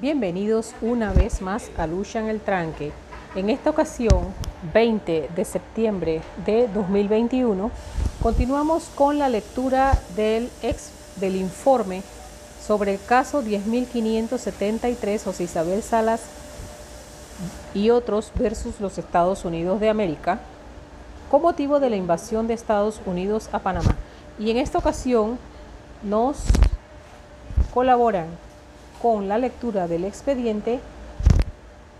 Bienvenidos una vez más a Lucha en el Tranque. En esta ocasión, 20 de septiembre de 2021, continuamos con la lectura del, ex, del informe sobre el caso 10.573 José Isabel Salas y otros versus los Estados Unidos de América con motivo de la invasión de Estados Unidos a Panamá. Y en esta ocasión nos colaboran con la lectura del expediente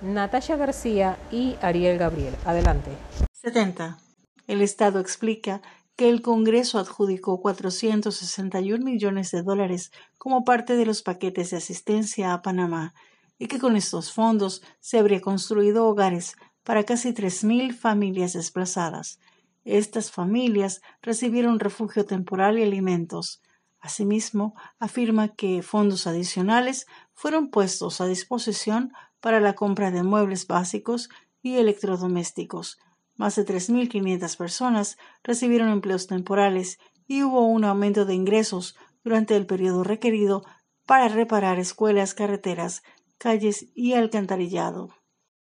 Natasha García y Ariel Gabriel. Adelante. 70. El Estado explica que el Congreso adjudicó 461 millones de dólares como parte de los paquetes de asistencia a Panamá y que con estos fondos se habría construido hogares para casi 3.000 familias desplazadas. Estas familias recibieron refugio temporal y alimentos. Asimismo, afirma que fondos adicionales fueron puestos a disposición para la compra de muebles básicos y electrodomésticos. Más de 3.500 personas recibieron empleos temporales y hubo un aumento de ingresos durante el periodo requerido para reparar escuelas, carreteras, calles y alcantarillado.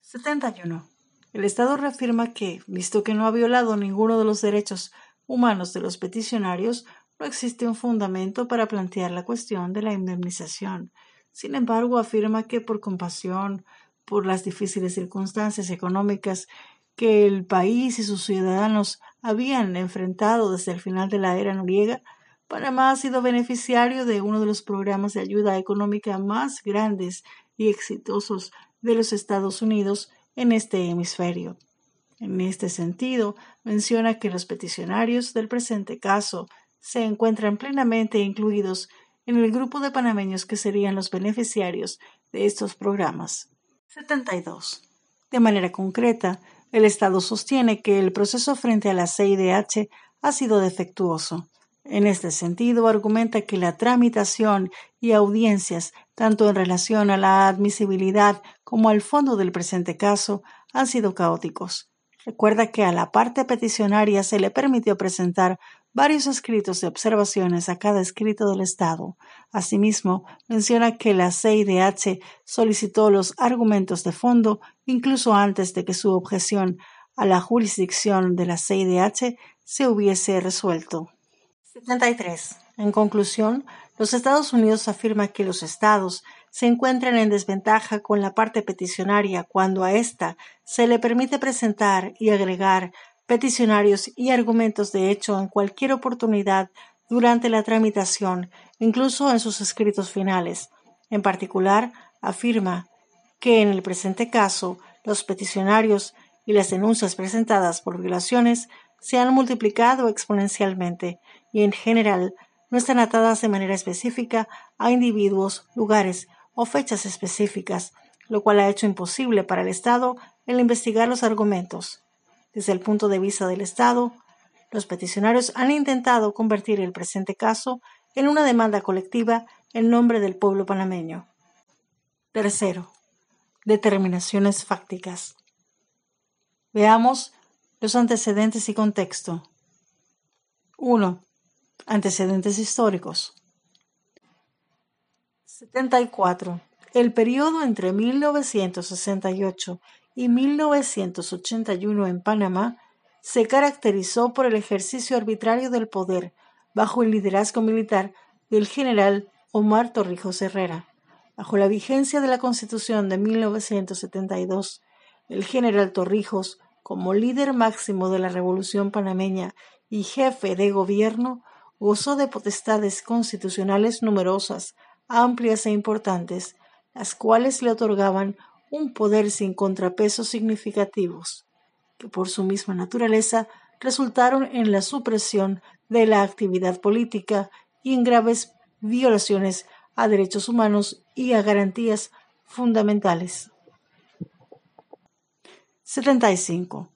71. El Estado reafirma que, visto que no ha violado ninguno de los derechos humanos de los peticionarios, existe un fundamento para plantear la cuestión de la indemnización. Sin embargo, afirma que por compasión por las difíciles circunstancias económicas que el país y sus ciudadanos habían enfrentado desde el final de la era noriega, Panamá ha sido beneficiario de uno de los programas de ayuda económica más grandes y exitosos de los Estados Unidos en este hemisferio. En este sentido, menciona que los peticionarios del presente caso se encuentran plenamente incluidos en el grupo de panameños que serían los beneficiarios de estos programas. 72. De manera concreta, el Estado sostiene que el proceso frente a la CIDH ha sido defectuoso. En este sentido, argumenta que la tramitación y audiencias, tanto en relación a la admisibilidad como al fondo del presente caso, han sido caóticos. Recuerda que a la parte peticionaria se le permitió presentar varios escritos de observaciones a cada escrito del Estado. Asimismo, menciona que la CIDH solicitó los argumentos de fondo incluso antes de que su objeción a la jurisdicción de la CIDH se hubiese resuelto. 73. En conclusión, los Estados Unidos afirman que los estados se encuentran en desventaja con la parte peticionaria cuando a ésta se le permite presentar y agregar peticionarios y argumentos de hecho en cualquier oportunidad durante la tramitación, incluso en sus escritos finales. En particular, afirma que en el presente caso los peticionarios y las denuncias presentadas por violaciones se han multiplicado exponencialmente y en general no están atadas de manera específica a individuos, lugares o fechas específicas, lo cual ha hecho imposible para el Estado el investigar los argumentos. Desde el punto de vista del Estado, los peticionarios han intentado convertir el presente caso en una demanda colectiva en nombre del pueblo panameño. Tercero, determinaciones fácticas. Veamos los antecedentes y contexto. 1. Antecedentes históricos. 74. El periodo entre 1968 y 1981 en Panamá se caracterizó por el ejercicio arbitrario del poder bajo el liderazgo militar del general Omar Torrijos Herrera. Bajo la vigencia de la Constitución de 1972, el general Torrijos, como líder máximo de la Revolución panameña y jefe de gobierno, gozó de potestades constitucionales numerosas, amplias e importantes, las cuales le otorgaban un poder sin contrapesos significativos, que por su misma naturaleza resultaron en la supresión de la actividad política y en graves violaciones a derechos humanos y a garantías fundamentales. 75.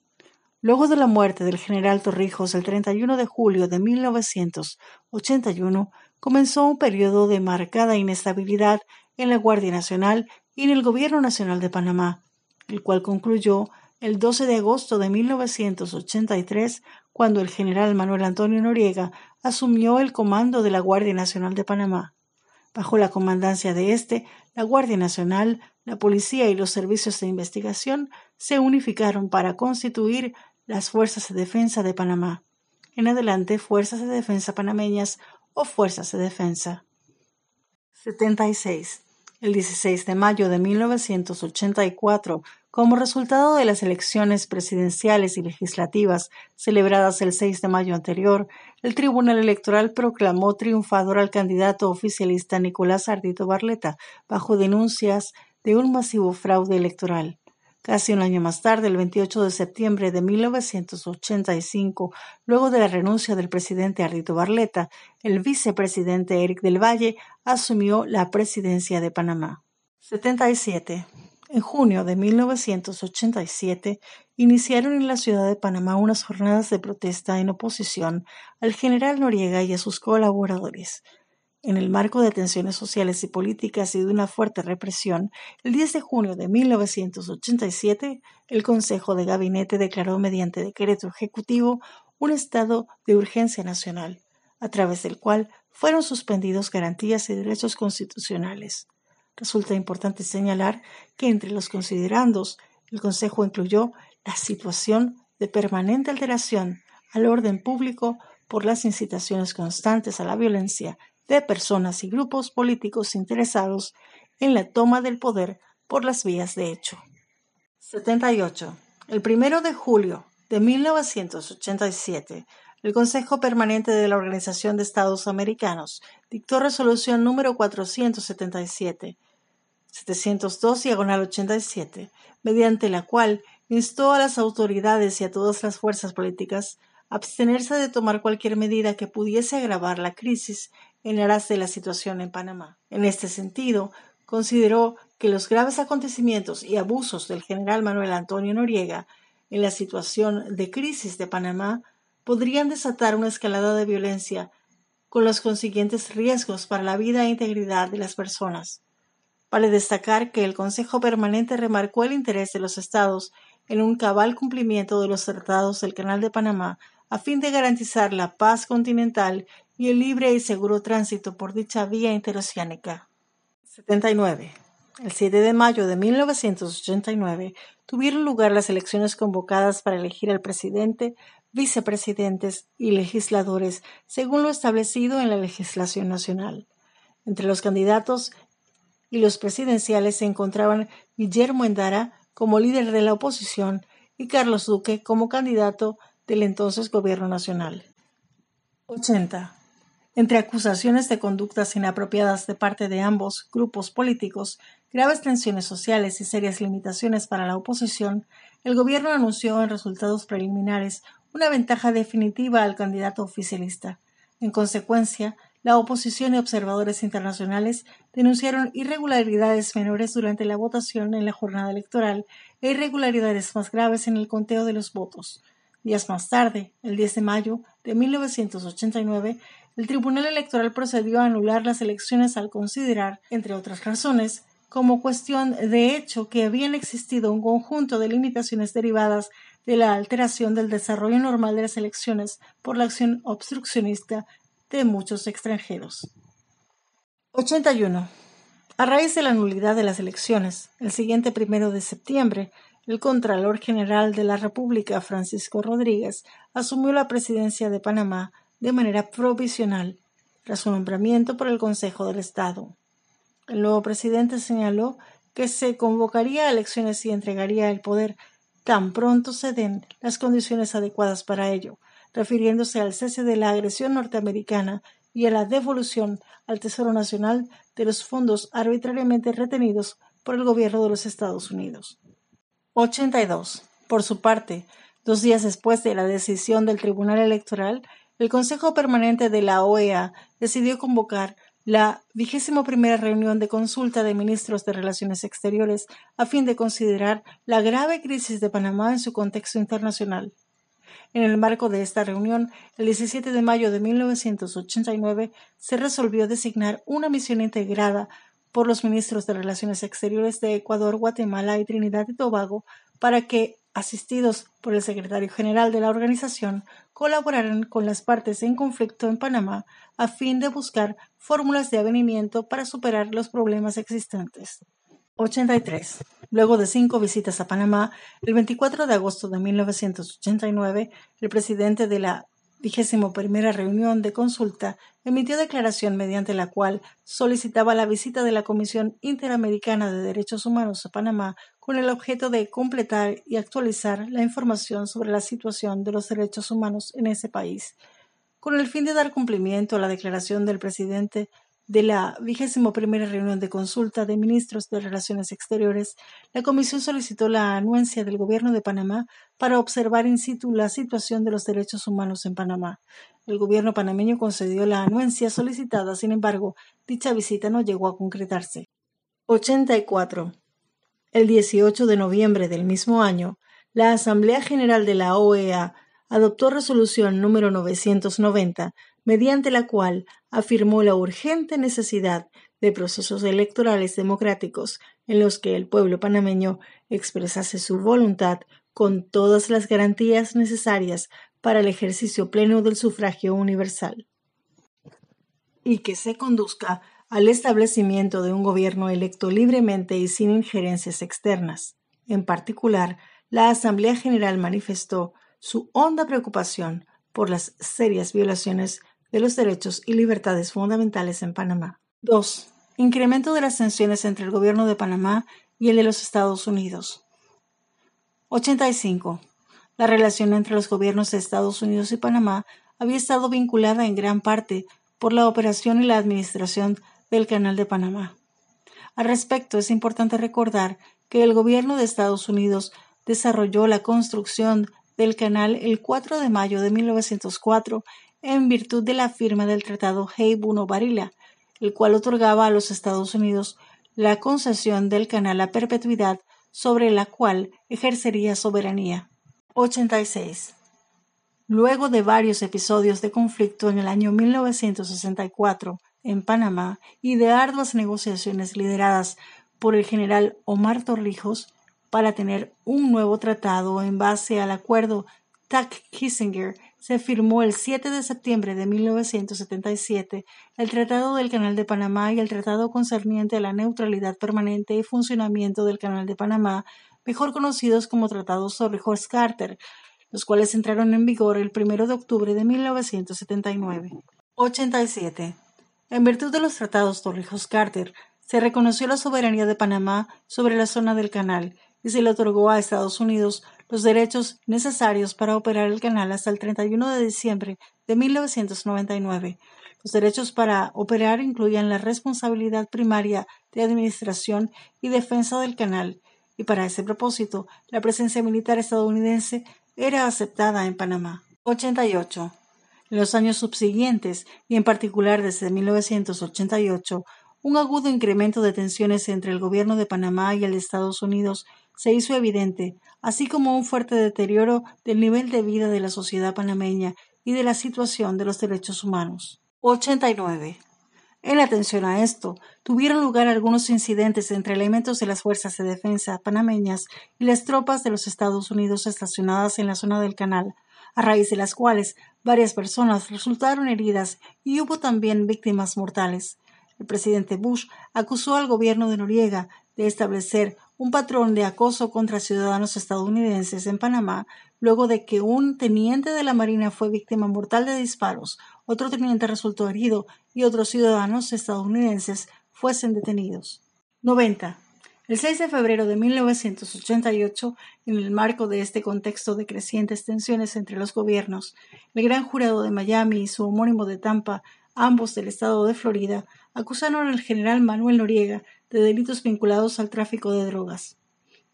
Luego de la muerte del general Torrijos el 31 de julio de 1981, comenzó un periodo de marcada inestabilidad en la Guardia Nacional y en el Gobierno Nacional de Panamá, el cual concluyó el 12 de agosto de 1983, cuando el general Manuel Antonio Noriega asumió el comando de la Guardia Nacional de Panamá. Bajo la comandancia de este, la Guardia Nacional, la Policía y los servicios de investigación se unificaron para constituir las Fuerzas de Defensa de Panamá. En adelante, Fuerzas de Defensa Panameñas o Fuerzas de Defensa. 76. El 16 de mayo de 1984, como resultado de las elecciones presidenciales y legislativas celebradas el 6 de mayo anterior, el Tribunal Electoral proclamó triunfador al candidato oficialista Nicolás Ardito Barleta bajo denuncias de un masivo fraude electoral. Casi un año más tarde, el 28 de septiembre de 1985, luego de la renuncia del presidente Ardito Barleta, el vicepresidente Eric del Valle asumió la presidencia de Panamá. 77. En junio de 1987 iniciaron en la ciudad de Panamá unas jornadas de protesta en oposición al general Noriega y a sus colaboradores. En el marco de tensiones sociales y políticas y de una fuerte represión, el 10 de junio de 1987, el Consejo de Gabinete declaró mediante decreto ejecutivo un estado de urgencia nacional, a través del cual fueron suspendidos garantías y derechos constitucionales. Resulta importante señalar que entre los considerandos, el Consejo incluyó la situación de permanente alteración al orden público por las incitaciones constantes a la violencia de personas y grupos políticos interesados en la toma del poder por las vías de hecho. 78. El primero de julio de 1987, el Consejo Permanente de la Organización de Estados Americanos dictó resolución número 477 702 diagonal 87, mediante la cual instó a las autoridades y a todas las fuerzas políticas a abstenerse de tomar cualquier medida que pudiese agravar la crisis en aras de la situación en Panamá. En este sentido, consideró que los graves acontecimientos y abusos del general Manuel Antonio Noriega en la situación de crisis de Panamá podrían desatar una escalada de violencia con los consiguientes riesgos para la vida e integridad de las personas. Vale destacar que el Consejo Permanente remarcó el interés de los Estados en un cabal cumplimiento de los tratados del Canal de Panamá a fin de garantizar la paz continental y el libre y seguro tránsito por dicha vía interoceánica. 79. El 7 de mayo de 1989 tuvieron lugar las elecciones convocadas para elegir al presidente, vicepresidentes y legisladores según lo establecido en la legislación nacional. Entre los candidatos y los presidenciales se encontraban Guillermo Endara como líder de la oposición y Carlos Duque como candidato del entonces Gobierno Nacional. 80. Entre acusaciones de conductas inapropiadas de parte de ambos grupos políticos, graves tensiones sociales y serias limitaciones para la oposición, el Gobierno anunció en resultados preliminares una ventaja definitiva al candidato oficialista. En consecuencia, la oposición y observadores internacionales denunciaron irregularidades menores durante la votación en la jornada electoral e irregularidades más graves en el conteo de los votos. Días más tarde, el 10 de mayo de 1989, el Tribunal Electoral procedió a anular las elecciones al considerar, entre otras razones, como cuestión de hecho que habían existido un conjunto de limitaciones derivadas de la alteración del desarrollo normal de las elecciones por la acción obstruccionista de muchos extranjeros. 81. A raíz de la nulidad de las elecciones, el siguiente primero de septiembre, el Contralor General de la República, Francisco Rodríguez, asumió la presidencia de Panamá de manera provisional, tras su nombramiento por el Consejo del Estado. El nuevo presidente señaló que se convocaría a elecciones y entregaría el poder tan pronto se den las condiciones adecuadas para ello, refiriéndose al cese de la agresión norteamericana y a la devolución al Tesoro Nacional de los fondos arbitrariamente retenidos por el gobierno de los Estados Unidos. 82. Por su parte, dos días después de la decisión del Tribunal Electoral, el Consejo Permanente de la OEA decidió convocar la vigésimo primera reunión de consulta de ministros de Relaciones Exteriores a fin de considerar la grave crisis de Panamá en su contexto internacional. En el marco de esta reunión, el 17 de mayo de 1989, se resolvió designar una misión integrada por los ministros de Relaciones Exteriores de Ecuador, Guatemala y Trinidad y Tobago para que asistidos por el secretario general de la organización, colaborarán con las partes en conflicto en Panamá a fin de buscar fórmulas de avenimiento para superar los problemas existentes. 83. Luego de cinco visitas a Panamá, el 24 de agosto de 1989, el presidente de la vigésimo primera reunión de consulta emitió declaración mediante la cual solicitaba la visita de la Comisión Interamericana de Derechos Humanos a Panamá con el objeto de completar y actualizar la información sobre la situación de los derechos humanos en ese país. Con el fin de dar cumplimiento a la declaración del presidente de la vigésimo primera reunión de consulta de ministros de Relaciones Exteriores, la Comisión solicitó la anuencia del Gobierno de Panamá para observar in situ la situación de los derechos humanos en Panamá. El gobierno panameño concedió la anuencia solicitada, sin embargo, dicha visita no llegó a concretarse. 84. El 18 de noviembre del mismo año, la Asamblea General de la OEA adoptó resolución número 990 mediante la cual afirmó la urgente necesidad de procesos electorales democráticos en los que el pueblo panameño expresase su voluntad con todas las garantías necesarias para el ejercicio pleno del sufragio universal. Y que se conduzca al establecimiento de un gobierno electo libremente y sin injerencias externas. En particular, la Asamblea General manifestó su honda preocupación por las serias violaciones de los derechos y libertades fundamentales en Panamá. 2. Incremento de las tensiones entre el gobierno de Panamá y el de los Estados Unidos. 85. La relación entre los gobiernos de Estados Unidos y Panamá había estado vinculada en gran parte por la operación y la administración del Canal de Panamá. Al respecto, es importante recordar que el gobierno de Estados Unidos desarrolló la construcción del canal el 4 de mayo de 1904 en virtud de la firma del Tratado Hay-Buno-Barila, el cual otorgaba a los Estados Unidos la concesión del canal a perpetuidad sobre la cual ejercería soberanía. 86. Luego de varios episodios de conflicto en el año 1964 en Panamá y de arduas negociaciones lideradas por el general Omar Torrijos para tener un nuevo tratado en base al acuerdo Tack-Kissinger se firmó el 7 de septiembre de 1977 el Tratado del Canal de Panamá y el Tratado concerniente a la neutralidad permanente y funcionamiento del Canal de Panamá, mejor conocidos como Tratados Torrijos-Carter, los cuales entraron en vigor el 1 de octubre de 1979. 87. En virtud de los tratados Torrijos-Carter, se reconoció la soberanía de Panamá sobre la zona del canal y se le otorgó a Estados Unidos los derechos necesarios para operar el canal hasta el 31 de diciembre de 1999. Los derechos para operar incluían la responsabilidad primaria de administración y defensa del canal, y para ese propósito, la presencia militar estadounidense era aceptada en Panamá. 88. En los años subsiguientes, y en particular desde 1988, un agudo incremento de tensiones entre el gobierno de Panamá y el de Estados Unidos se hizo evidente, así como un fuerte deterioro del nivel de vida de la sociedad panameña y de la situación de los derechos humanos. 89. En atención a esto, tuvieron lugar algunos incidentes entre elementos de las fuerzas de defensa panameñas y las tropas de los Estados Unidos estacionadas en la zona del canal, a raíz de las cuales varias personas resultaron heridas y hubo también víctimas mortales. El presidente Bush acusó al gobierno de Noriega de establecer un patrón de acoso contra ciudadanos estadounidenses en Panamá luego de que un teniente de la Marina fue víctima mortal de disparos, otro teniente resultó herido y otros ciudadanos estadounidenses fuesen detenidos. 90. El 6 de febrero de 1988, en el marco de este contexto de crecientes tensiones entre los gobiernos, el Gran Jurado de Miami y su homónimo de Tampa, ambos del estado de Florida, acusaron al general Manuel Noriega de delitos vinculados al tráfico de drogas.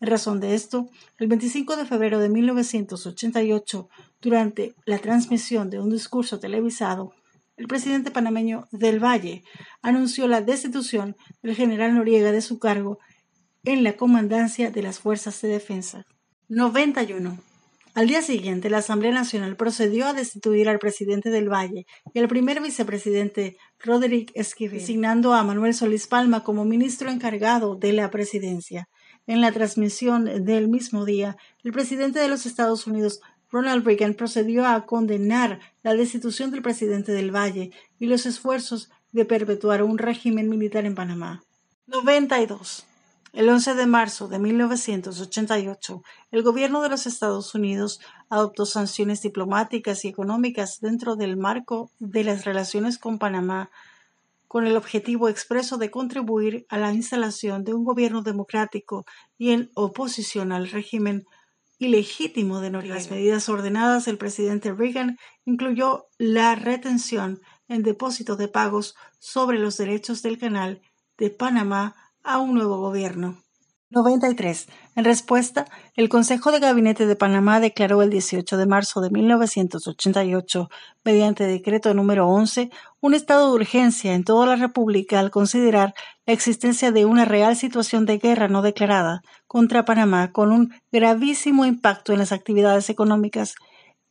En razón de esto, el 25 de febrero de 1988, durante la transmisión de un discurso televisado, el presidente panameño del Valle anunció la destitución del general Noriega de su cargo en la comandancia de las Fuerzas de Defensa. 91. Al día siguiente, la Asamblea Nacional procedió a destituir al presidente del Valle y al primer vicepresidente Roderick Esquivel, designando a Manuel Solís Palma como ministro encargado de la presidencia. En la transmisión del mismo día, el presidente de los Estados Unidos, Ronald Reagan, procedió a condenar la destitución del presidente del Valle y los esfuerzos de perpetuar un régimen militar en Panamá. 92. El 11 de marzo de 1988, el gobierno de los Estados Unidos adoptó sanciones diplomáticas y económicas dentro del marco de las relaciones con Panamá con el objetivo expreso de contribuir a la instalación de un gobierno democrático y en oposición al régimen ilegítimo de Noriega. Las medidas ordenadas del presidente Reagan incluyó la retención en depósito de pagos sobre los derechos del canal de Panamá a un nuevo gobierno. 93. En respuesta, el Consejo de Gabinete de Panamá declaró el 18 de marzo de 1988, mediante decreto número 11, un estado de urgencia en toda la República al considerar la existencia de una real situación de guerra no declarada contra Panamá con un gravísimo impacto en las actividades económicas,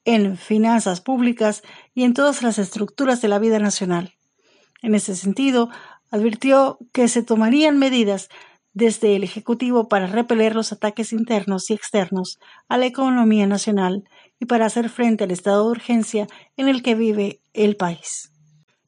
en finanzas públicas y en todas las estructuras de la vida nacional. En ese sentido, advirtió que se tomarían medidas desde el Ejecutivo para repeler los ataques internos y externos a la economía nacional y para hacer frente al estado de urgencia en el que vive el país.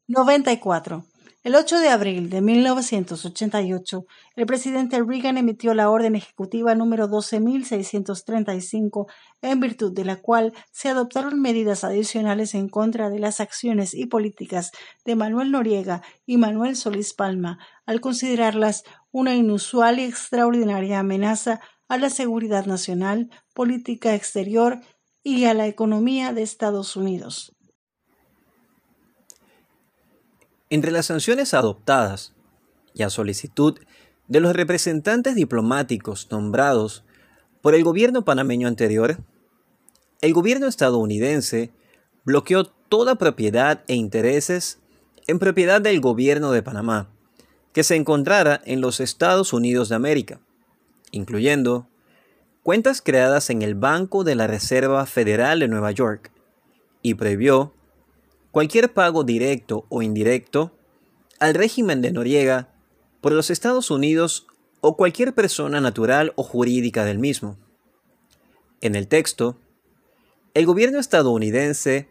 94. El 8 de abril de 1988, el presidente Reagan emitió la orden ejecutiva número 12.635, en virtud de la cual se adoptaron medidas adicionales en contra de las acciones y políticas de Manuel Noriega y Manuel Solís Palma, al considerarlas una inusual y extraordinaria amenaza a la seguridad nacional, política exterior y a la economía de Estados Unidos. Entre las sanciones adoptadas y a solicitud de los representantes diplomáticos nombrados por el gobierno panameño anterior, el gobierno estadounidense bloqueó toda propiedad e intereses en propiedad del gobierno de Panamá que se encontrara en los Estados Unidos de América, incluyendo cuentas creadas en el Banco de la Reserva Federal de Nueva York, y prohibió cualquier pago directo o indirecto al régimen de Noriega por los Estados Unidos o cualquier persona natural o jurídica del mismo. En el texto, el gobierno estadounidense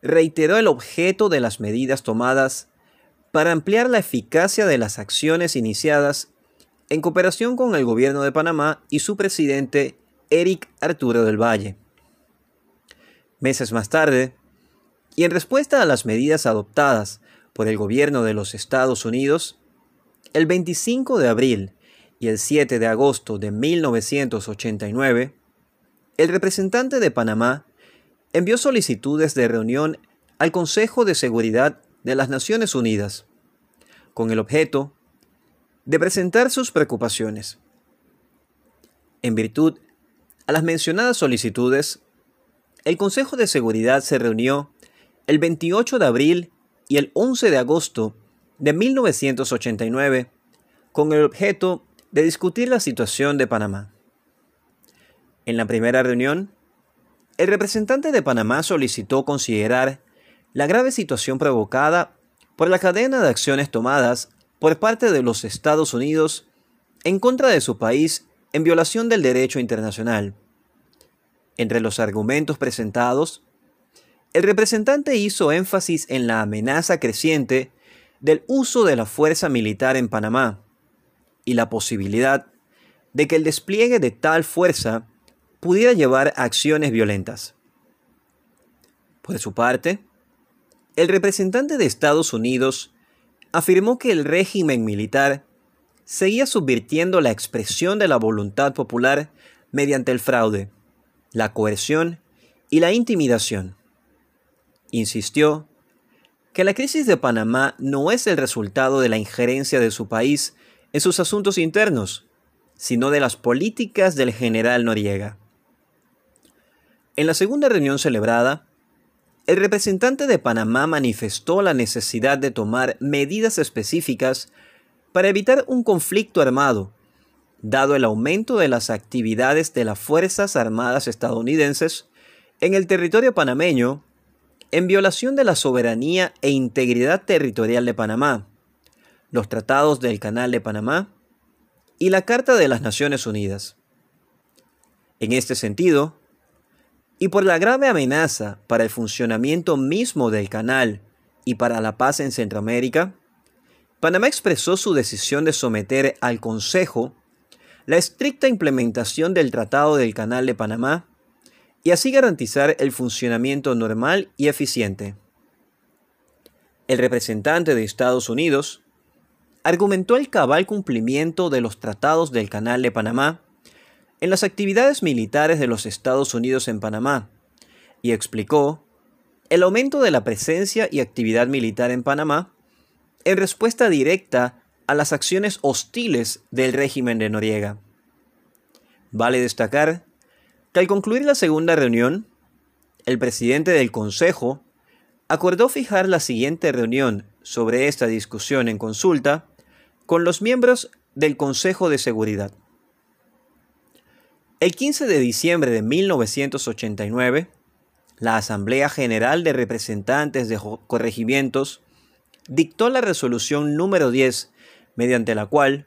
reiteró el objeto de las medidas tomadas para ampliar la eficacia de las acciones iniciadas en cooperación con el gobierno de Panamá y su presidente Eric Arturo del Valle. Meses más tarde, y en respuesta a las medidas adoptadas por el gobierno de los Estados Unidos, el 25 de abril y el 7 de agosto de 1989, el representante de Panamá envió solicitudes de reunión al Consejo de Seguridad de las Naciones Unidas, con el objeto de presentar sus preocupaciones. En virtud a las mencionadas solicitudes, el Consejo de Seguridad se reunió el 28 de abril y el 11 de agosto de 1989 con el objeto de discutir la situación de Panamá. En la primera reunión, el representante de Panamá solicitó considerar la grave situación provocada por la cadena de acciones tomadas por parte de los Estados Unidos en contra de su país en violación del derecho internacional. Entre los argumentos presentados el representante hizo énfasis en la amenaza creciente del uso de la fuerza militar en Panamá y la posibilidad de que el despliegue de tal fuerza pudiera llevar a acciones violentas. Por su parte, el representante de Estados Unidos afirmó que el régimen militar seguía subvirtiendo la expresión de la voluntad popular mediante el fraude, la coerción y la intimidación insistió que la crisis de Panamá no es el resultado de la injerencia de su país en sus asuntos internos, sino de las políticas del general Noriega. En la segunda reunión celebrada, el representante de Panamá manifestó la necesidad de tomar medidas específicas para evitar un conflicto armado, dado el aumento de las actividades de las Fuerzas Armadas estadounidenses en el territorio panameño en violación de la soberanía e integridad territorial de Panamá, los tratados del Canal de Panamá y la Carta de las Naciones Unidas. En este sentido, y por la grave amenaza para el funcionamiento mismo del canal y para la paz en Centroamérica, Panamá expresó su decisión de someter al Consejo la estricta implementación del Tratado del Canal de Panamá y así garantizar el funcionamiento normal y eficiente. El representante de Estados Unidos argumentó el cabal cumplimiento de los tratados del Canal de Panamá en las actividades militares de los Estados Unidos en Panamá y explicó el aumento de la presencia y actividad militar en Panamá en respuesta directa a las acciones hostiles del régimen de Noriega. Vale destacar que al concluir la segunda reunión, el presidente del Consejo acordó fijar la siguiente reunión sobre esta discusión en consulta con los miembros del Consejo de Seguridad. El 15 de diciembre de 1989, la Asamblea General de Representantes de Corregimientos dictó la resolución número 10, mediante la cual,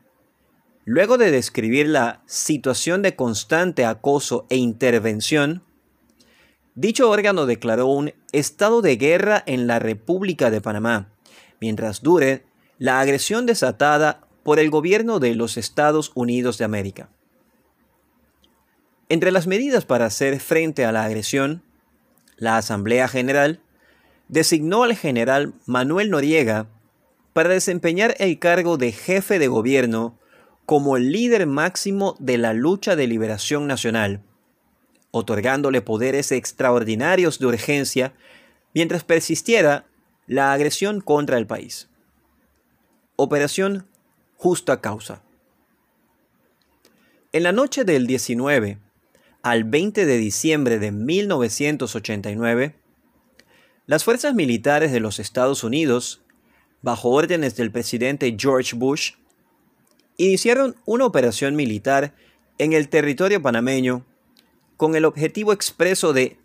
luego de describir la situación de constante acoso e intervención, dicho órgano declaró un estado de guerra en la República de Panamá, mientras dure la agresión desatada por el gobierno de los Estados Unidos de América. Entre las medidas para hacer frente a la agresión, la Asamblea General designó al general Manuel Noriega para desempeñar el cargo de jefe de gobierno como el líder máximo de la lucha de liberación nacional, otorgándole poderes extraordinarios de urgencia mientras persistiera la agresión contra el país. Operación Justa Causa. En la noche del 19 al 20 de diciembre de 1989, las fuerzas militares de los Estados Unidos, bajo órdenes del presidente George Bush, iniciaron una operación militar en el territorio panameño con el objetivo expreso de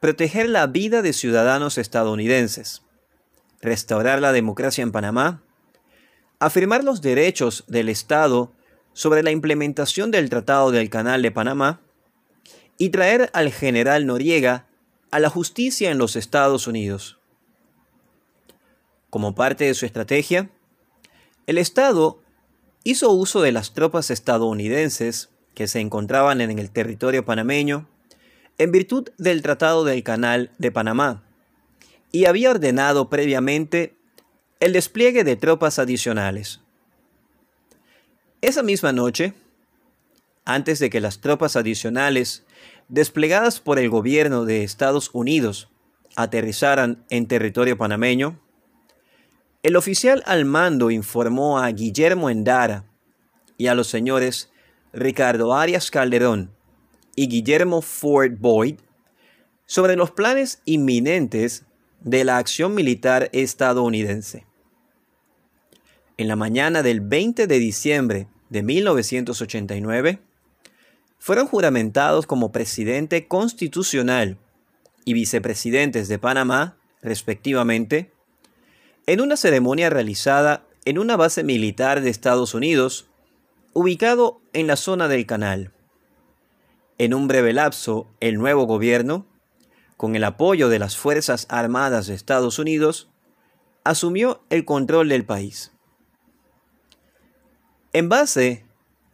proteger la vida de ciudadanos estadounidenses, restaurar la democracia en Panamá afirmar los derechos del Estado sobre la implementación del Tratado del Canal de Panamá y traer al general Noriega a la justicia en los Estados Unidos. Como parte de su estrategia, el Estado hizo uso de las tropas estadounidenses que se encontraban en el territorio panameño en virtud del Tratado del Canal de Panamá y había ordenado previamente el despliegue de tropas adicionales. Esa misma noche, antes de que las tropas adicionales desplegadas por el gobierno de Estados Unidos aterrizaran en territorio panameño, el oficial al mando informó a Guillermo Endara y a los señores Ricardo Arias Calderón y Guillermo Ford Boyd sobre los planes inminentes de la acción militar estadounidense. En la mañana del 20 de diciembre de 1989, fueron juramentados como presidente constitucional y vicepresidentes de Panamá, respectivamente, en una ceremonia realizada en una base militar de Estados Unidos, ubicado en la zona del canal. En un breve lapso, el nuevo gobierno con el apoyo de las Fuerzas Armadas de Estados Unidos, asumió el control del país. En base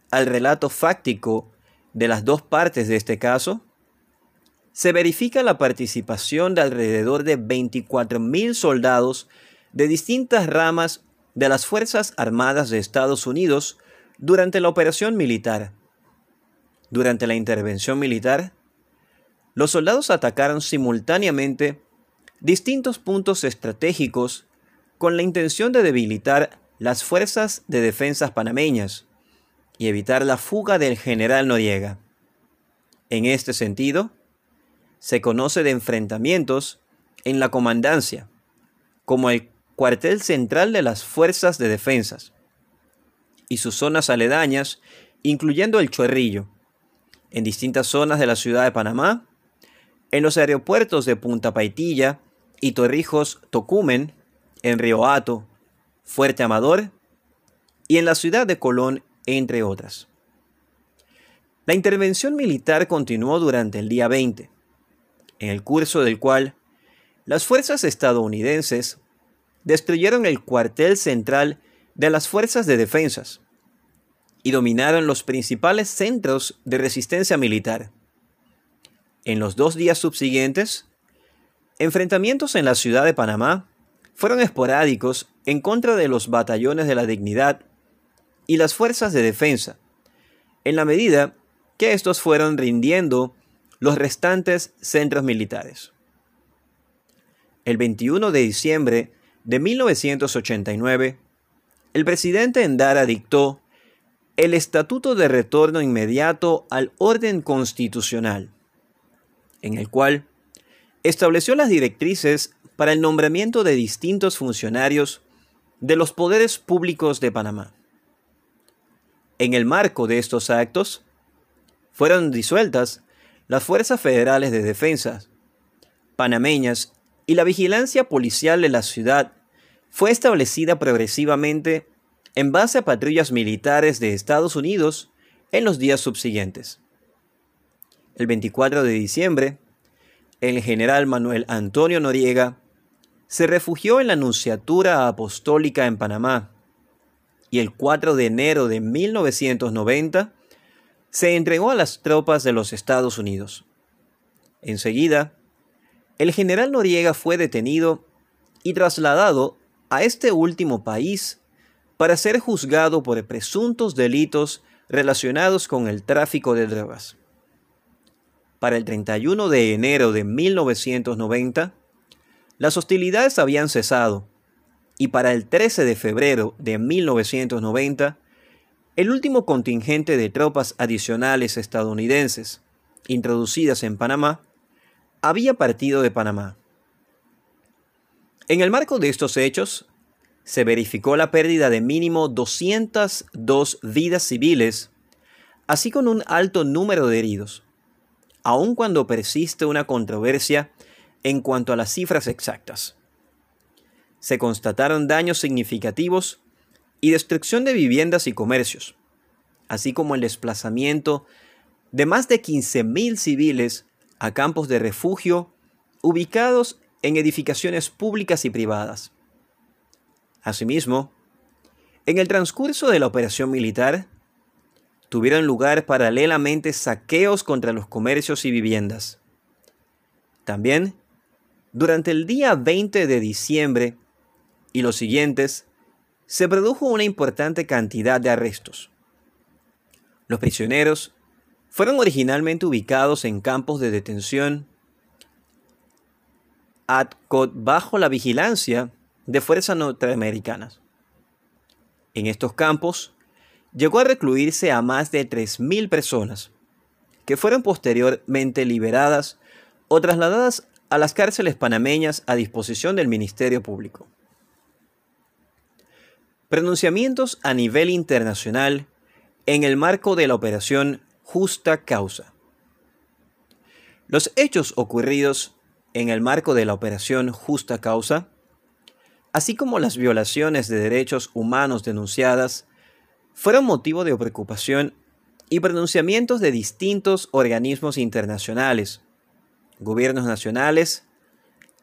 al relato fáctico de las dos partes de este caso, se verifica la participación de alrededor de 24.000 soldados de distintas ramas de las Fuerzas Armadas de Estados Unidos durante la operación militar. Durante la intervención militar, los soldados atacaron simultáneamente distintos puntos estratégicos con la intención de debilitar las fuerzas de defensas panameñas y evitar la fuga del general Noriega. En este sentido, se conoce de enfrentamientos en la comandancia, como el cuartel central de las fuerzas de defensas, y sus zonas aledañas, incluyendo el Chorrillo, en distintas zonas de la ciudad de Panamá en los aeropuertos de Punta Paitilla y Torrijos Tocumen, en Río Hato, Fuerte Amador y en la ciudad de Colón entre otras. La intervención militar continuó durante el día 20, en el curso del cual las fuerzas estadounidenses destruyeron el cuartel central de las fuerzas de defensas y dominaron los principales centros de resistencia militar. En los dos días subsiguientes, enfrentamientos en la ciudad de Panamá fueron esporádicos en contra de los batallones de la dignidad y las fuerzas de defensa, en la medida que estos fueron rindiendo los restantes centros militares. El 21 de diciembre de 1989, el presidente Endara dictó el Estatuto de Retorno Inmediato al Orden Constitucional, en el cual estableció las directrices para el nombramiento de distintos funcionarios de los poderes públicos de Panamá. En el marco de estos actos, fueron disueltas las Fuerzas Federales de Defensa panameñas y la vigilancia policial de la ciudad fue establecida progresivamente en base a patrullas militares de Estados Unidos en los días subsiguientes. El 24 de diciembre, el general Manuel Antonio Noriega se refugió en la Nunciatura Apostólica en Panamá y el 4 de enero de 1990 se entregó a las tropas de los Estados Unidos. Enseguida, el general Noriega fue detenido y trasladado a este último país para ser juzgado por presuntos delitos relacionados con el tráfico de drogas. Para el 31 de enero de 1990, las hostilidades habían cesado y para el 13 de febrero de 1990, el último contingente de tropas adicionales estadounidenses introducidas en Panamá había partido de Panamá. En el marco de estos hechos, se verificó la pérdida de mínimo 202 vidas civiles, así con un alto número de heridos, aun cuando persiste una controversia en cuanto a las cifras exactas. Se constataron daños significativos y destrucción de viviendas y comercios, así como el desplazamiento de más de 15.000 civiles a campos de refugio ubicados en edificaciones públicas y privadas. Asimismo, en el transcurso de la operación militar, tuvieron lugar paralelamente saqueos contra los comercios y viviendas. También, durante el día 20 de diciembre y los siguientes, se produjo una importante cantidad de arrestos. Los prisioneros fueron originalmente ubicados en campos de detención bajo la vigilancia de fuerzas norteamericanas. En estos campos llegó a recluirse a más de 3.000 personas, que fueron posteriormente liberadas o trasladadas a las cárceles panameñas a disposición del Ministerio Público. Pronunciamientos a nivel internacional en el marco de la operación Justa Causa. Los hechos ocurridos en el marco de la operación Justa Causa, así como las violaciones de derechos humanos denunciadas, fueron motivo de preocupación y pronunciamientos de distintos organismos internacionales, gobiernos nacionales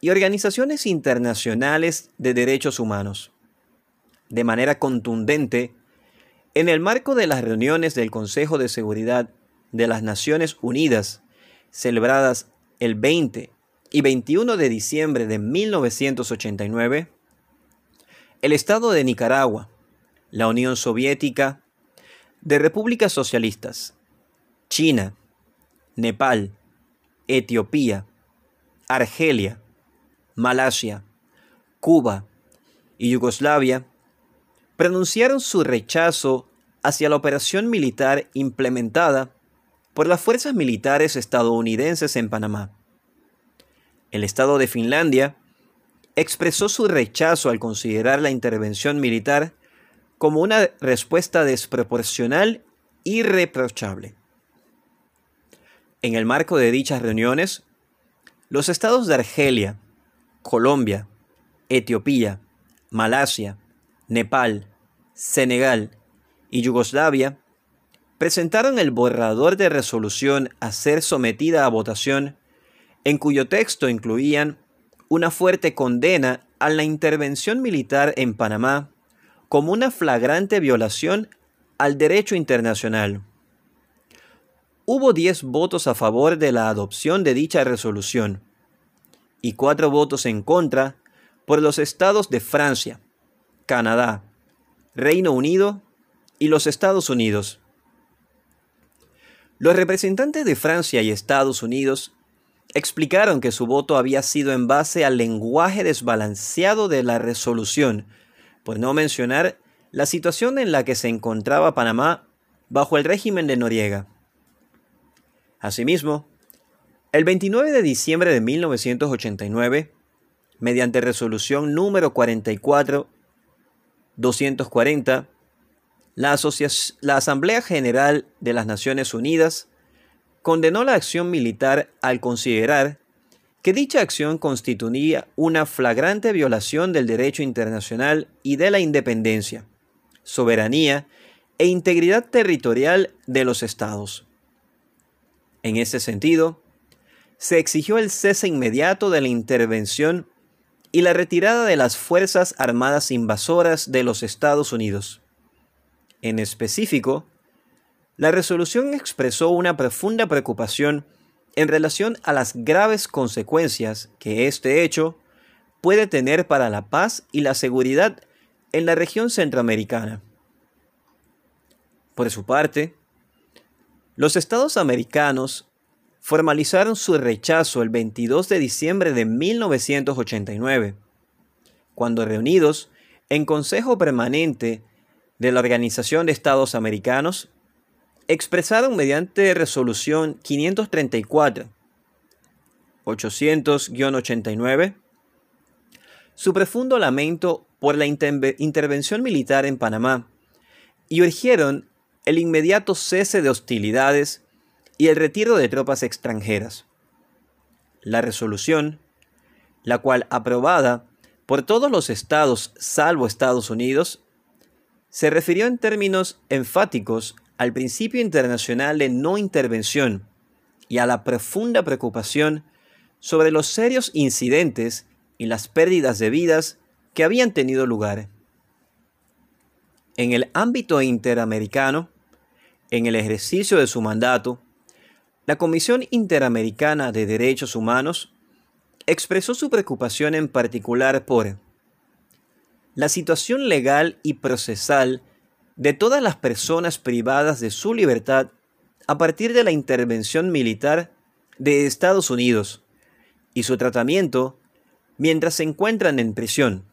y organizaciones internacionales de derechos humanos. De manera contundente, en el marco de las reuniones del Consejo de Seguridad de las Naciones Unidas, celebradas el 20 y 21 de diciembre de 1989, el Estado de Nicaragua, la Unión Soviética, de repúblicas socialistas, China, Nepal, Etiopía, Argelia, Malasia, Cuba y Yugoslavia pronunciaron su rechazo hacia la operación militar implementada por las fuerzas militares estadounidenses en Panamá. El Estado de Finlandia expresó su rechazo al considerar la intervención militar como una respuesta desproporcional y reprochable. En el marco de dichas reuniones, los estados de Argelia, Colombia, Etiopía, Malasia, Nepal, Senegal y Yugoslavia presentaron el borrador de resolución a ser sometida a votación, en cuyo texto incluían una fuerte condena a la intervención militar en Panamá como una flagrante violación al derecho internacional. Hubo 10 votos a favor de la adopción de dicha resolución y 4 votos en contra por los estados de Francia, Canadá, Reino Unido y los Estados Unidos. Los representantes de Francia y Estados Unidos explicaron que su voto había sido en base al lenguaje desbalanceado de la resolución, por no mencionar la situación en la que se encontraba Panamá bajo el régimen de Noriega. Asimismo, el 29 de diciembre de 1989, mediante resolución número 44-240, la, Asamblea General de las Naciones Unidas condenó la acción militar al considerar que dicha acción constituía una flagrante violación del derecho internacional y de la independencia, soberanía e integridad territorial de los estados. En ese sentido, se exigió el cese inmediato de la intervención y la retirada de las Fuerzas Armadas Invasoras de los Estados Unidos. En específico, la resolución expresó una profunda preocupación en relación a las graves consecuencias que este hecho puede tener para la paz y la seguridad en la región centroamericana. Por su parte, los estados americanos formalizaron su rechazo el 22 de diciembre de 1989, cuando reunidos en Consejo Permanente de la Organización de Estados Americanos, expresaron mediante resolución 534 800-89 su profundo lamento por la intervención militar en Panamá y urgieron el inmediato cese de hostilidades y el retiro de tropas extranjeras. La resolución, la cual aprobada por todos los estados salvo Estados Unidos, se refirió en términos enfáticos al principio internacional de no intervención y a la profunda preocupación sobre los serios incidentes y las pérdidas de vidas que habían tenido lugar. En el ámbito interamericano, en el ejercicio de su mandato, la Comisión Interamericana de Derechos Humanos expresó su preocupación en particular por la situación legal y procesal de todas las personas privadas de su libertad a partir de la intervención militar de Estados Unidos y su tratamiento mientras se encuentran en prisión.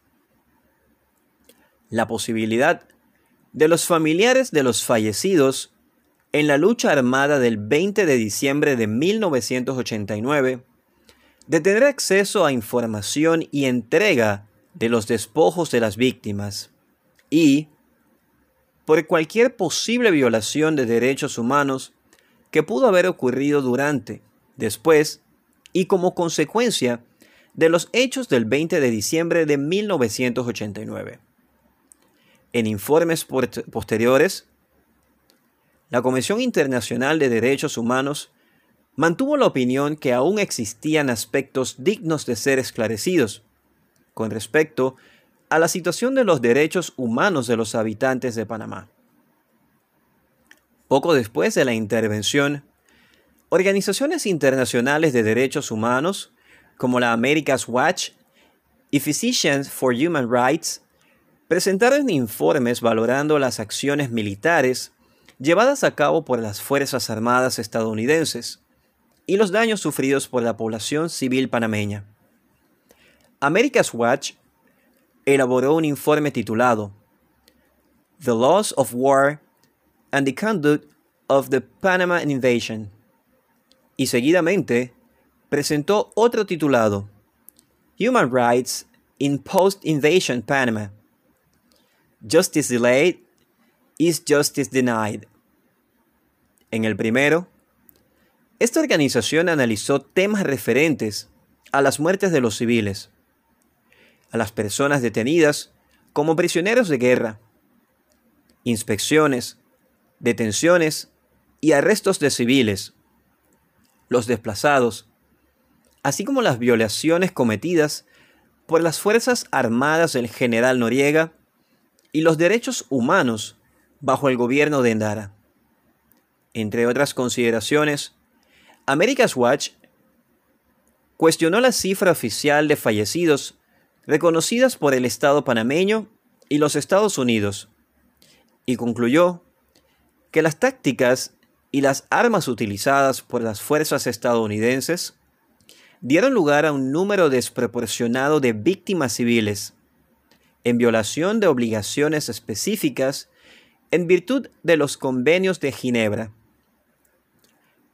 La posibilidad de los familiares de los fallecidos en la lucha armada del 20 de diciembre de 1989 de tener acceso a información y entrega de los despojos de las víctimas y por cualquier posible violación de derechos humanos que pudo haber ocurrido durante, después y como consecuencia de los hechos del 20 de diciembre de 1989. En informes posteriores, la Comisión Internacional de Derechos Humanos mantuvo la opinión que aún existían aspectos dignos de ser esclarecidos con respecto a la situación de los derechos humanos de los habitantes de Panamá. Poco después de la intervención, organizaciones internacionales de derechos humanos como la America's Watch y Physicians for Human Rights presentaron informes valorando las acciones militares llevadas a cabo por las Fuerzas Armadas estadounidenses y los daños sufridos por la población civil panameña. America's Watch elaboró un informe titulado The Laws of War and the Conduct of the Panama Invasion y seguidamente presentó otro titulado Human Rights in Post-Invasion Panama. Justice Delayed is Justice Denied. En el primero, esta organización analizó temas referentes a las muertes de los civiles, a las personas detenidas como prisioneros de guerra, inspecciones, detenciones y arrestos de civiles, los desplazados, así como las violaciones cometidas por las Fuerzas Armadas del general Noriega y los derechos humanos bajo el gobierno de Endara. Entre otras consideraciones, America's Watch cuestionó la cifra oficial de fallecidos reconocidas por el Estado panameño y los Estados Unidos, y concluyó que las tácticas y las armas utilizadas por las fuerzas estadounidenses dieron lugar a un número desproporcionado de víctimas civiles, en violación de obligaciones específicas en virtud de los convenios de Ginebra.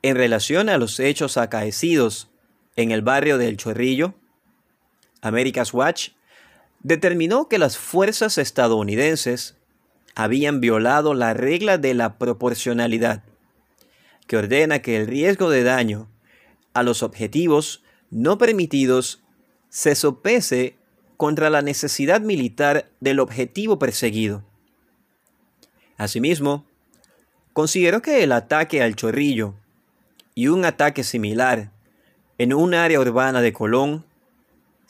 En relación a los hechos acaecidos en el barrio del Chorrillo, America's Watch determinó que las fuerzas estadounidenses habían violado la regla de la proporcionalidad, que ordena que el riesgo de daño a los objetivos no permitidos se sopese contra la necesidad militar del objetivo perseguido. Asimismo, consideró que el ataque al chorrillo y un ataque similar en un área urbana de Colón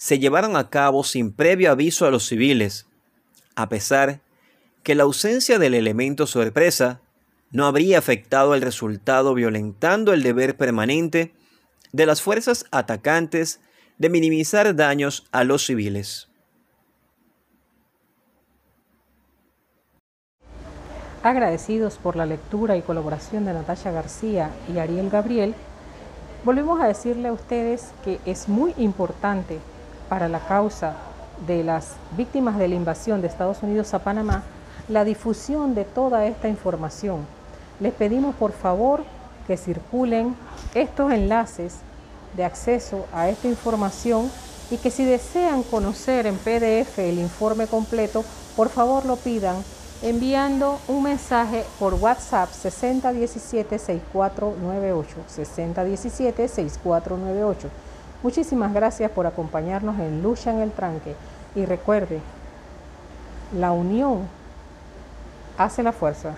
se llevaron a cabo sin previo aviso a los civiles, a pesar que la ausencia del elemento sorpresa no habría afectado el resultado violentando el deber permanente de las fuerzas atacantes de minimizar daños a los civiles. Agradecidos por la lectura y colaboración de Natasha García y Ariel Gabriel, volvemos a decirle a ustedes que es muy importante para la causa de las víctimas de la invasión de Estados Unidos a Panamá la difusión de toda esta información. Les pedimos por favor que circulen estos enlaces de acceso a esta información y que si desean conocer en PDF el informe completo, por favor lo pidan enviando un mensaje por WhatsApp 6017-6498. 6017-6498. Muchísimas gracias por acompañarnos en Lucha en el Tranque y recuerde, la unión hace la fuerza.